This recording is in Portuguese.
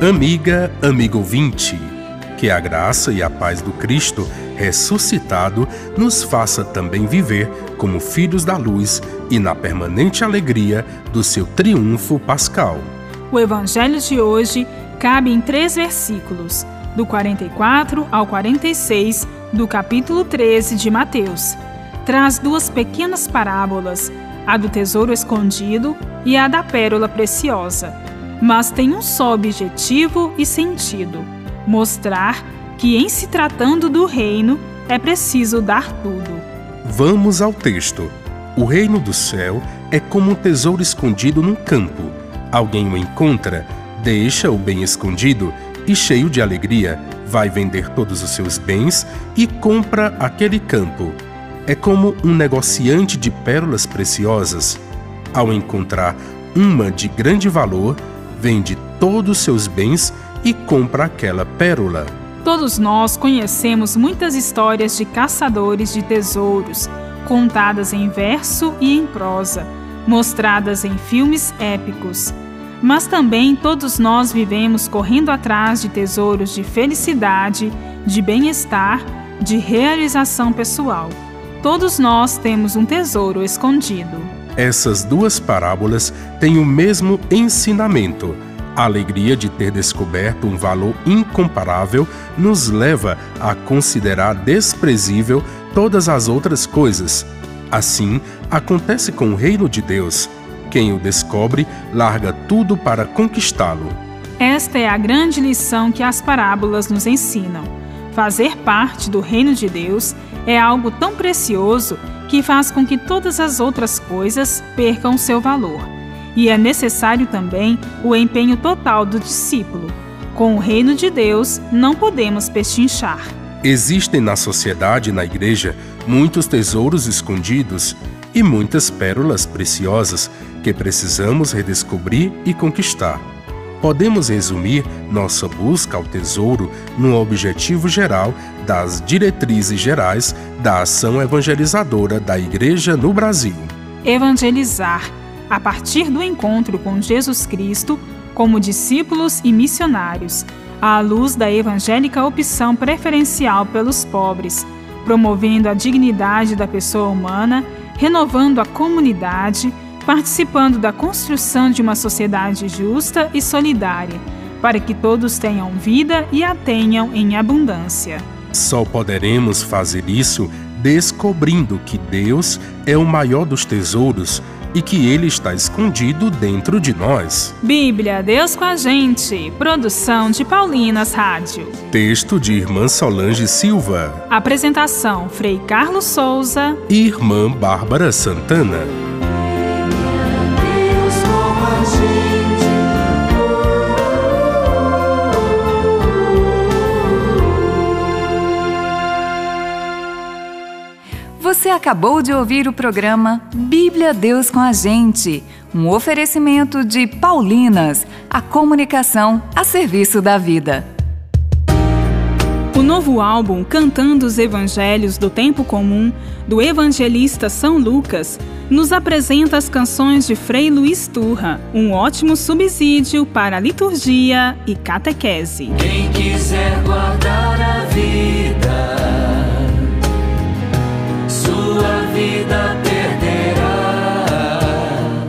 Amiga, amigo ouvinte, que a graça e a paz do Cristo ressuscitado nos faça também viver como filhos da luz e na permanente alegria do seu triunfo pascal. O evangelho de hoje cabe em três versículos, do 44 ao 46 do capítulo 13 de Mateus. Traz duas pequenas parábolas, a do tesouro escondido e a da pérola preciosa mas tem um só objetivo e sentido: mostrar que, em se tratando do reino, é preciso dar tudo. Vamos ao texto. O reino do céu é como um tesouro escondido num campo. Alguém o encontra, deixa o bem escondido e, cheio de alegria, vai vender todos os seus bens e compra aquele campo. É como um negociante de pérolas preciosas. Ao encontrar uma de grande valor, vende todos os seus bens e compra aquela pérola. Todos nós conhecemos muitas histórias de caçadores de tesouros, contadas em verso e em prosa, mostradas em filmes épicos. Mas também todos nós vivemos correndo atrás de tesouros de felicidade, de bem-estar, de realização pessoal. Todos nós temos um tesouro escondido. Essas duas parábolas têm o mesmo ensinamento. A alegria de ter descoberto um valor incomparável nos leva a considerar desprezível todas as outras coisas. Assim, acontece com o reino de Deus. Quem o descobre larga tudo para conquistá-lo. Esta é a grande lição que as parábolas nos ensinam. Fazer parte do reino de Deus é algo tão precioso que faz com que todas as outras coisas percam seu valor. E é necessário também o empenho total do discípulo. Com o reino de Deus, não podemos pechinchar. Existem na sociedade e na igreja muitos tesouros escondidos e muitas pérolas preciosas que precisamos redescobrir e conquistar. Podemos resumir nossa busca ao tesouro no objetivo geral das diretrizes gerais da ação evangelizadora da Igreja no Brasil. Evangelizar, a partir do encontro com Jesus Cristo, como discípulos e missionários, à luz da evangélica opção preferencial pelos pobres, promovendo a dignidade da pessoa humana, renovando a comunidade, participando da construção de uma sociedade justa e solidária, para que todos tenham vida e a tenham em abundância. Só poderemos fazer isso descobrindo que Deus é o maior dos tesouros e que ele está escondido dentro de nós. Bíblia, Deus com a gente. Produção de Paulinas Rádio. Texto de Irmã Solange Silva. Apresentação: Frei Carlos Souza e Irmã Bárbara Santana. Você acabou de ouvir o programa Bíblia Deus com a Gente, um oferecimento de Paulinas, a comunicação a serviço da vida. O novo álbum Cantando os Evangelhos do Tempo Comum, do evangelista São Lucas, nos apresenta as canções de Frei Luiz Turra, um ótimo subsídio para a liturgia e catequese. Quem quiser